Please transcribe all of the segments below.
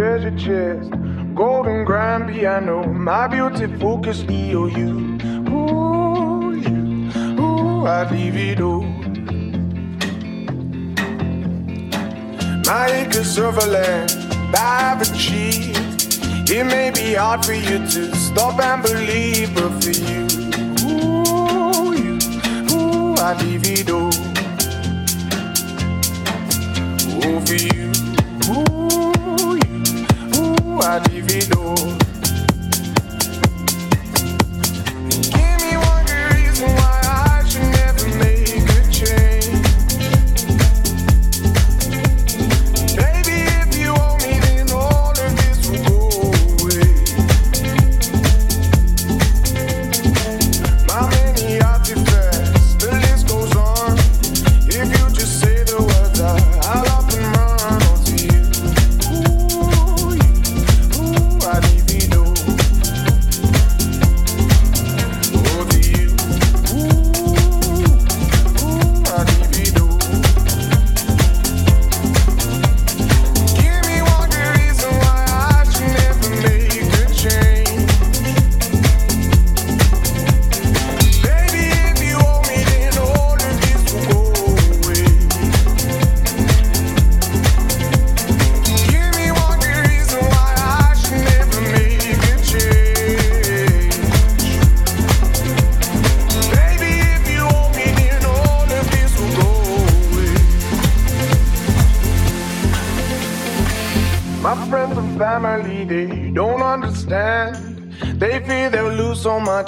treasure chest.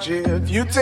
If you take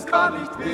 es gar nicht weh.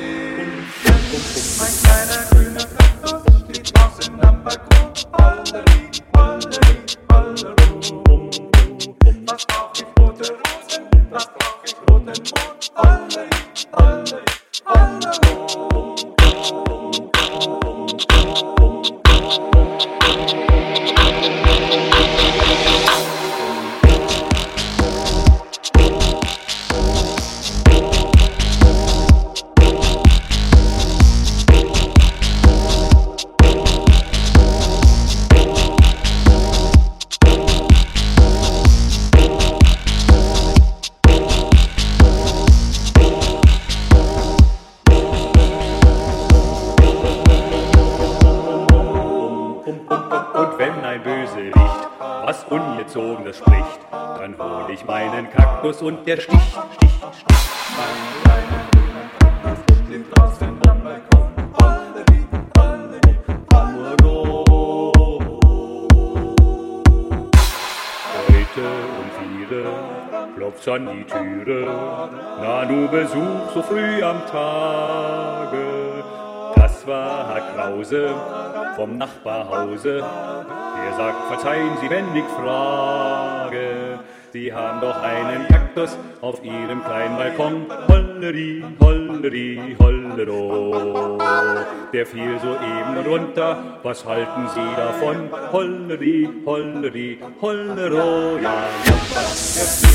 Am Tage. Das war Herr Krause vom Nachbarhause, der sagt, verzeihen Sie, wenn ich frage. Sie haben doch einen Kaktus auf Ihrem kleinen Balkon. Holleri, holleri, hollero. Der fiel soeben runter, was halten Sie davon? Holleri, holleri, hollero. Ja, ja,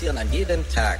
passieren an jedem Tag.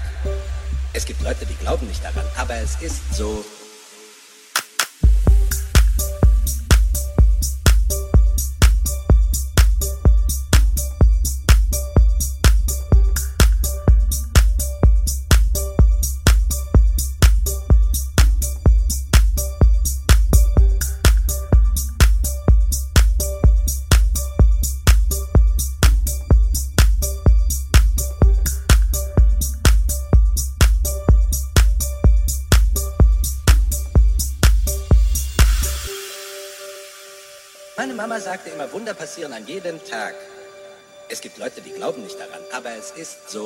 Wunder passieren an jedem Tag. Es gibt Leute, die glauben nicht daran, aber es ist so.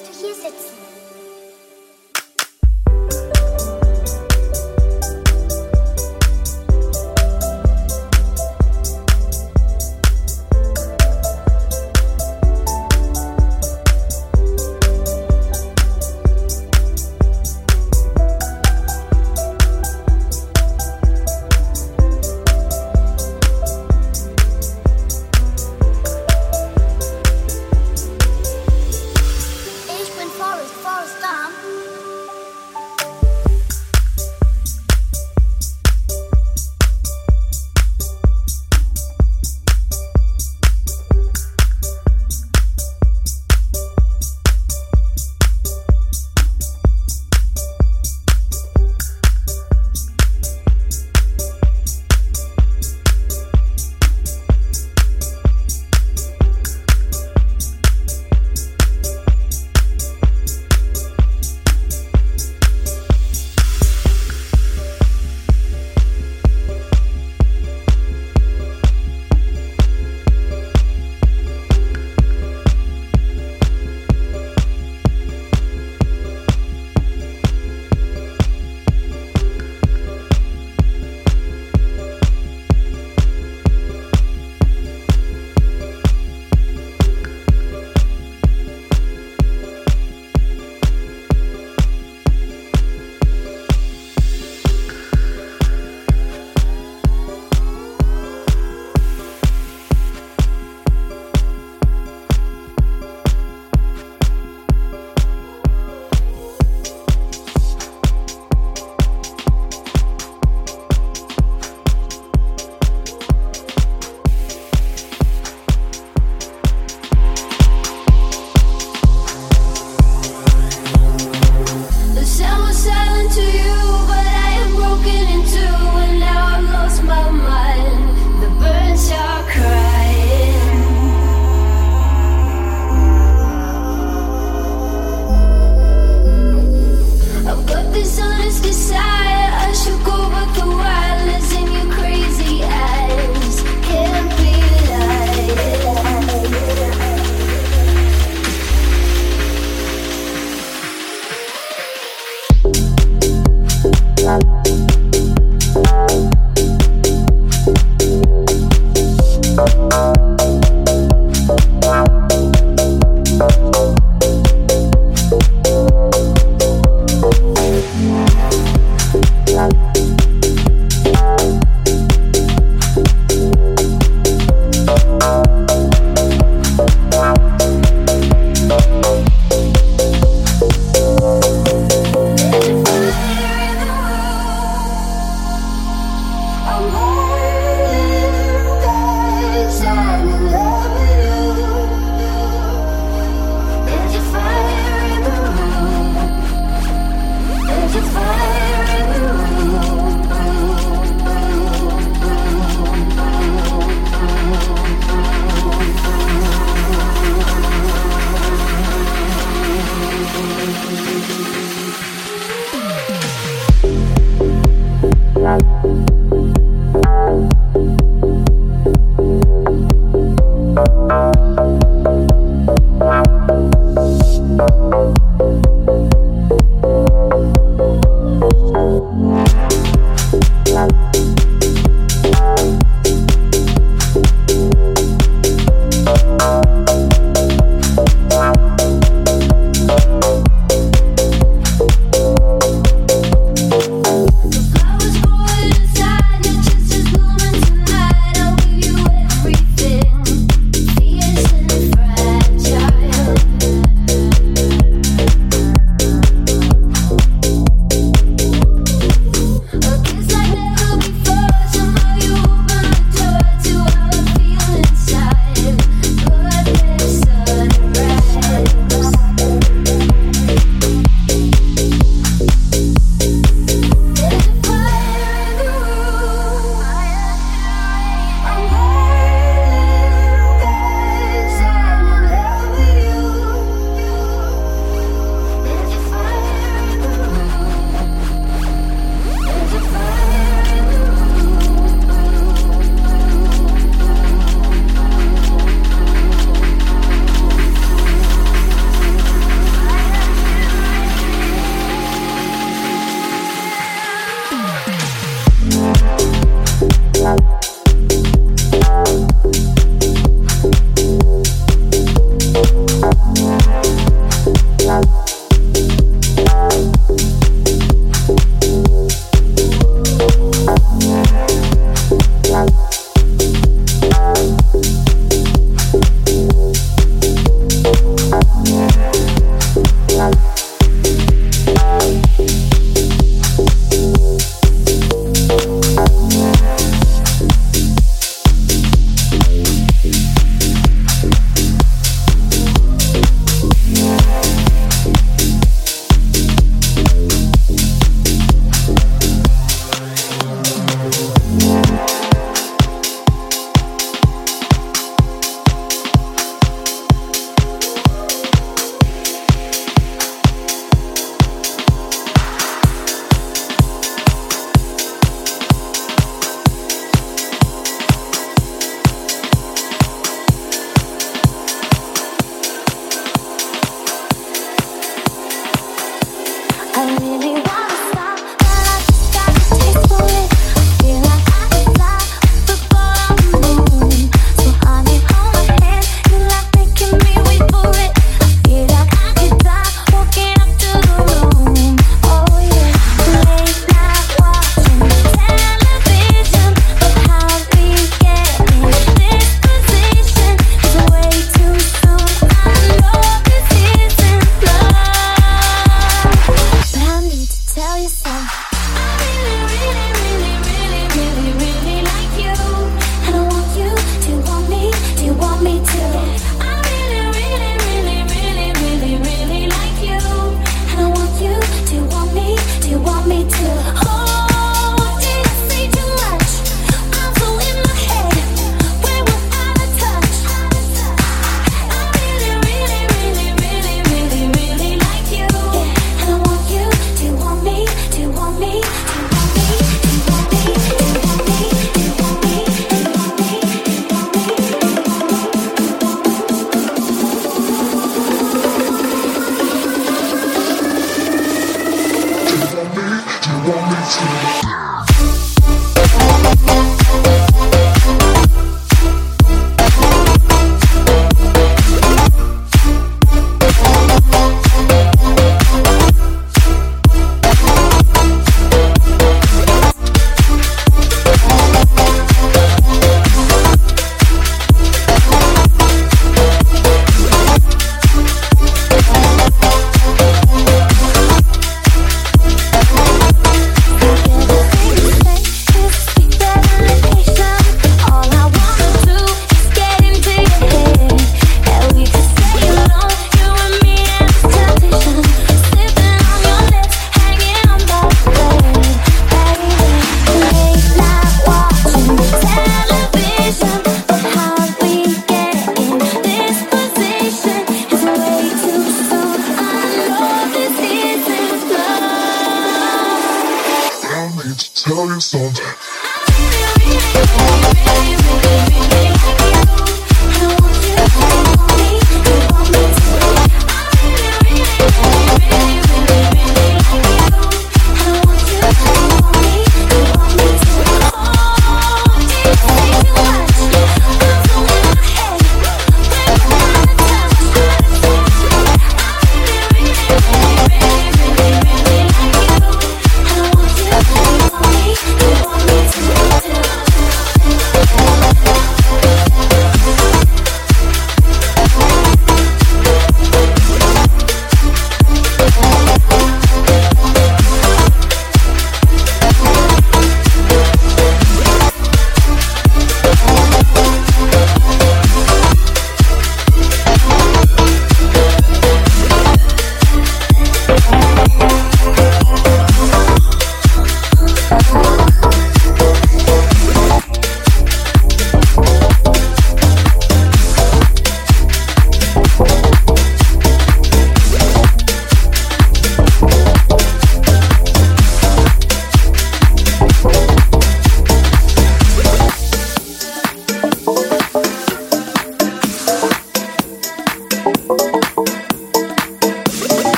to hear it.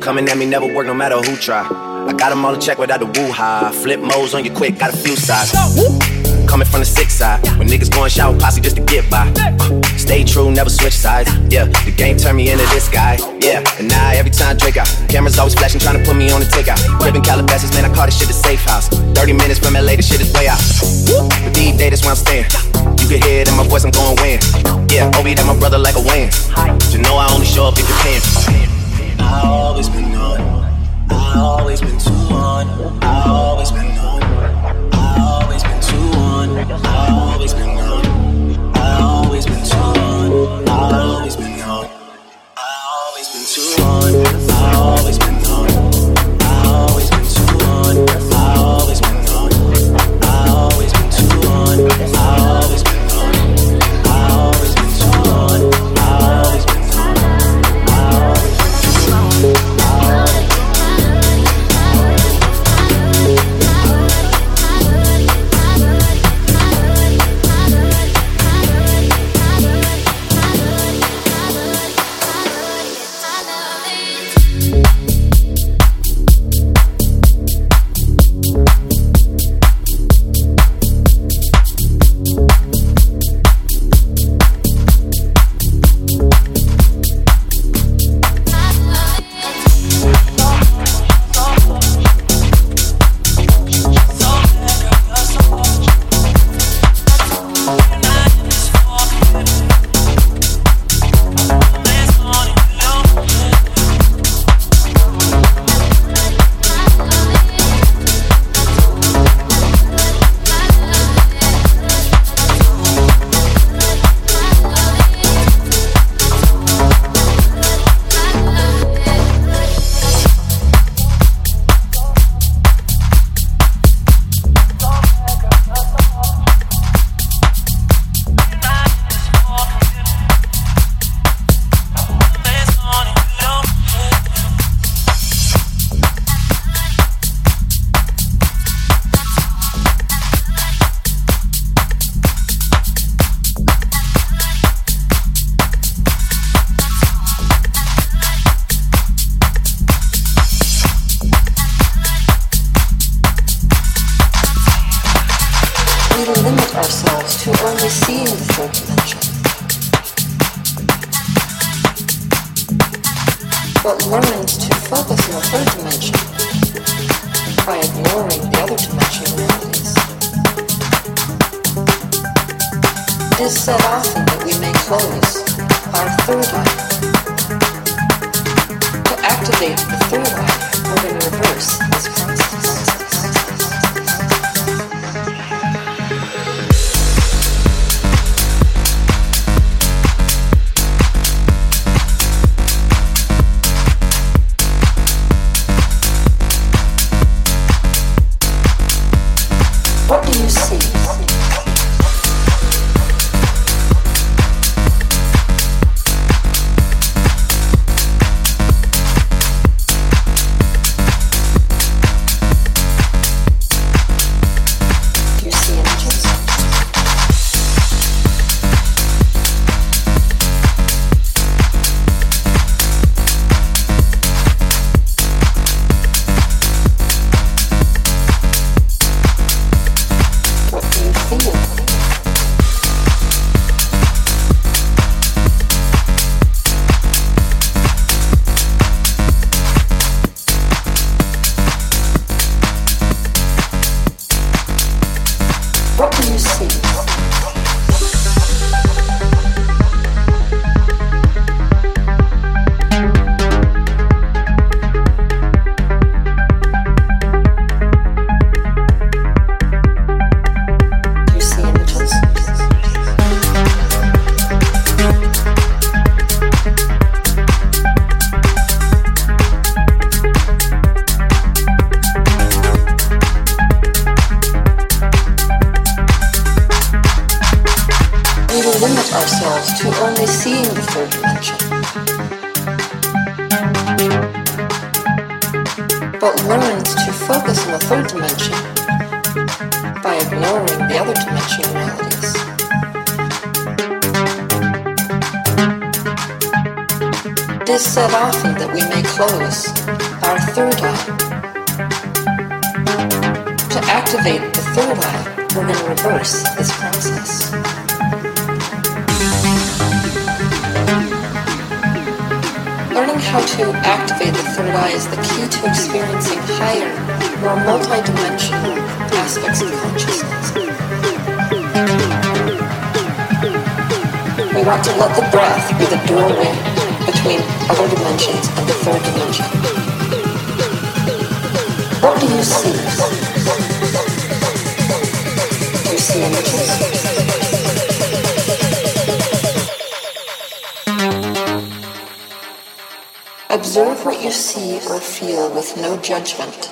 Coming at me never work no matter who try. I got them all in check without the woo-ha. Flip modes on you quick, got a few sides. Coming from the six side, when niggas going shower posse just to get by. Uh, stay true, never switch sides. Yeah, the game turned me into this guy. Yeah, and now every time Drake out, cameras always flashing, trying to put me on the takeout. Living Calabasas, man, I call this shit the safe house. 30 minutes from LA, this shit is way out. But these days, that's where I'm staying. You can hear it in my voice, I'm going win. Yeah, Obi, that my brother like a win. You know I only show up if you're paying. I always been on. I always been too on. I always been on. I always been too on. I always been on. I always been too on. I always been on. I always been too on. I always But learns to focus on the third dimension by ignoring the other dimensional realities. It is said often that we may close our third eye To activate the third eye, we're going to reverse this process. How to activate the third eye is the key to experiencing higher, more multidimensional aspects of consciousness. We want to let the breath be the doorway between other dimensions and the third dimension. What do you see? Do you see images? Observe what you see or feel with no judgment.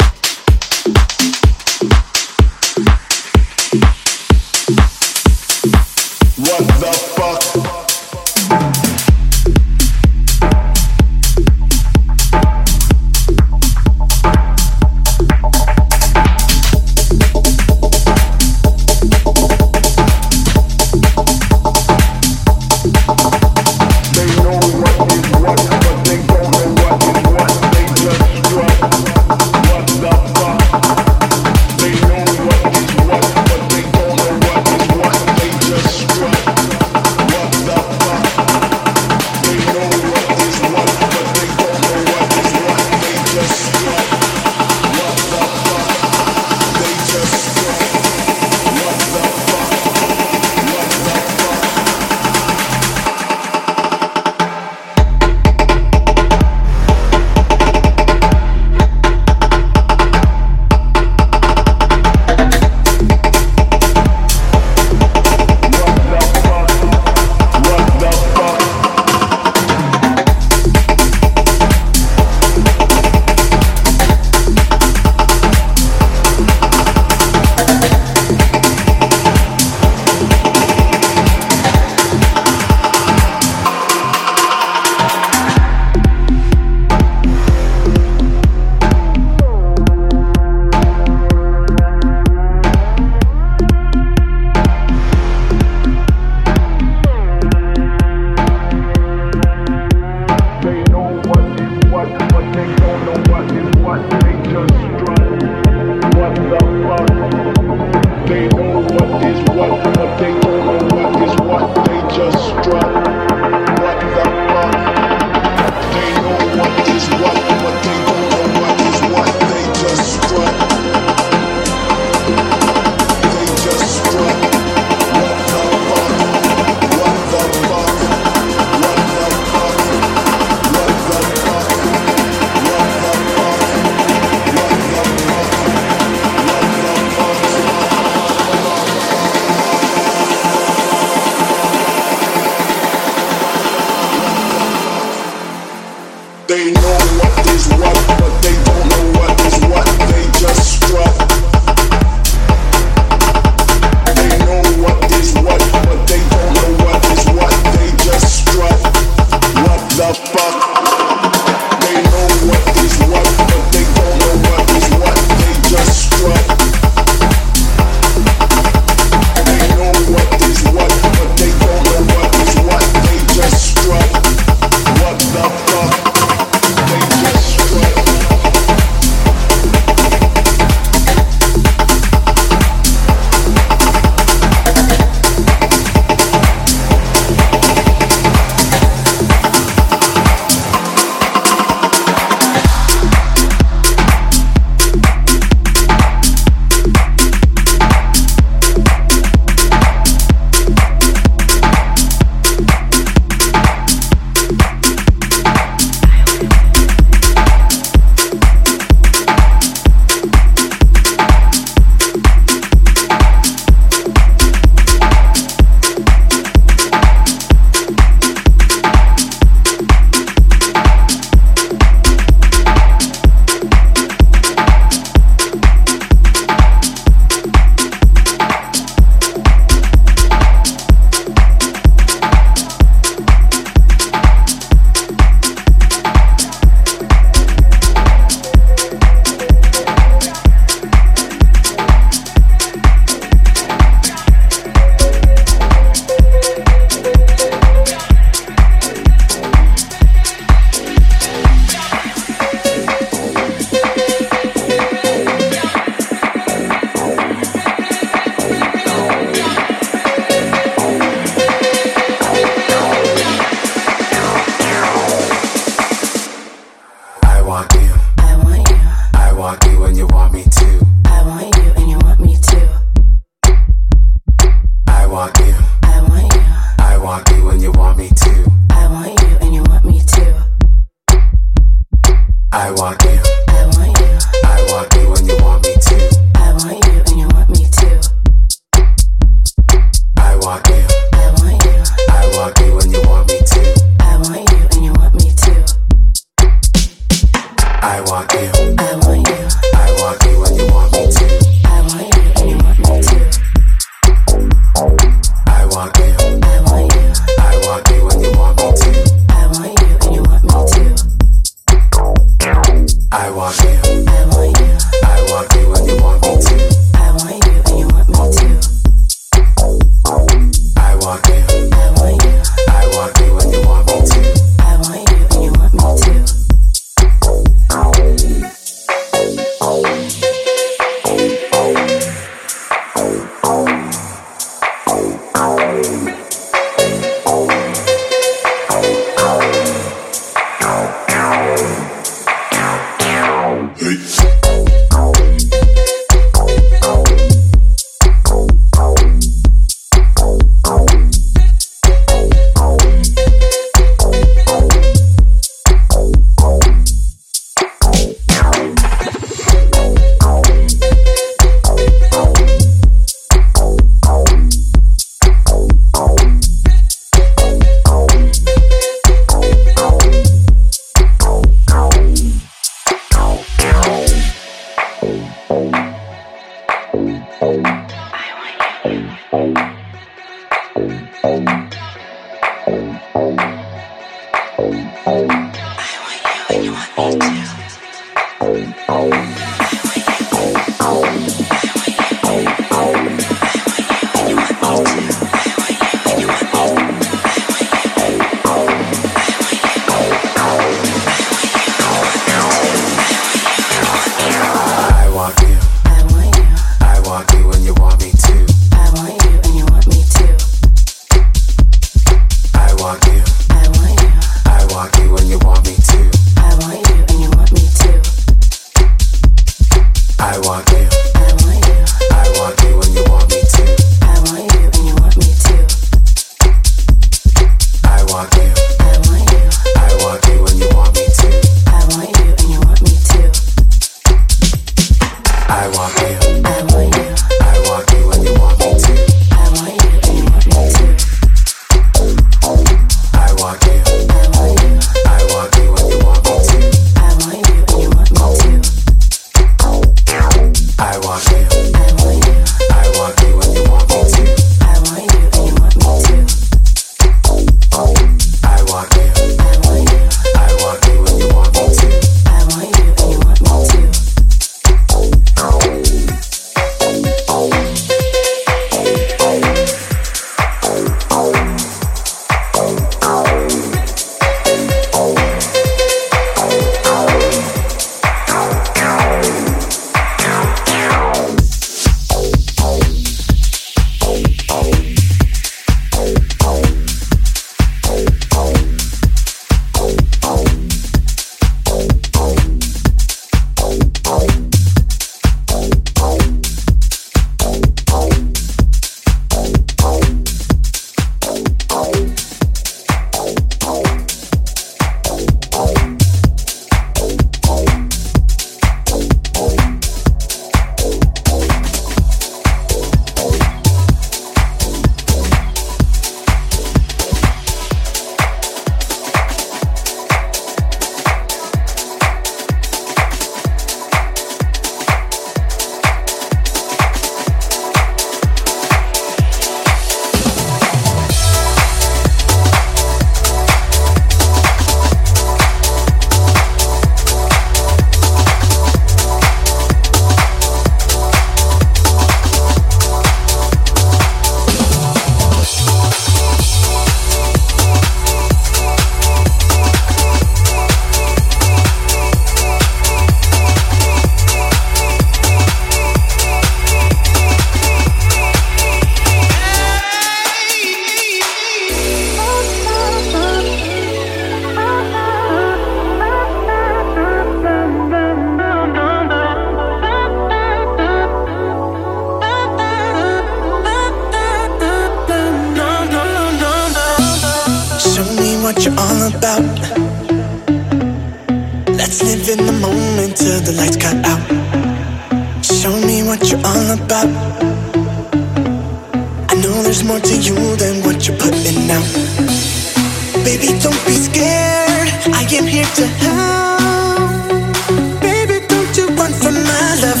Baby, don't be scared. I am here to help. Baby, don't you run from my love.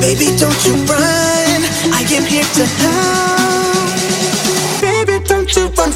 Baby, don't you run. I am here to help. Baby, don't you run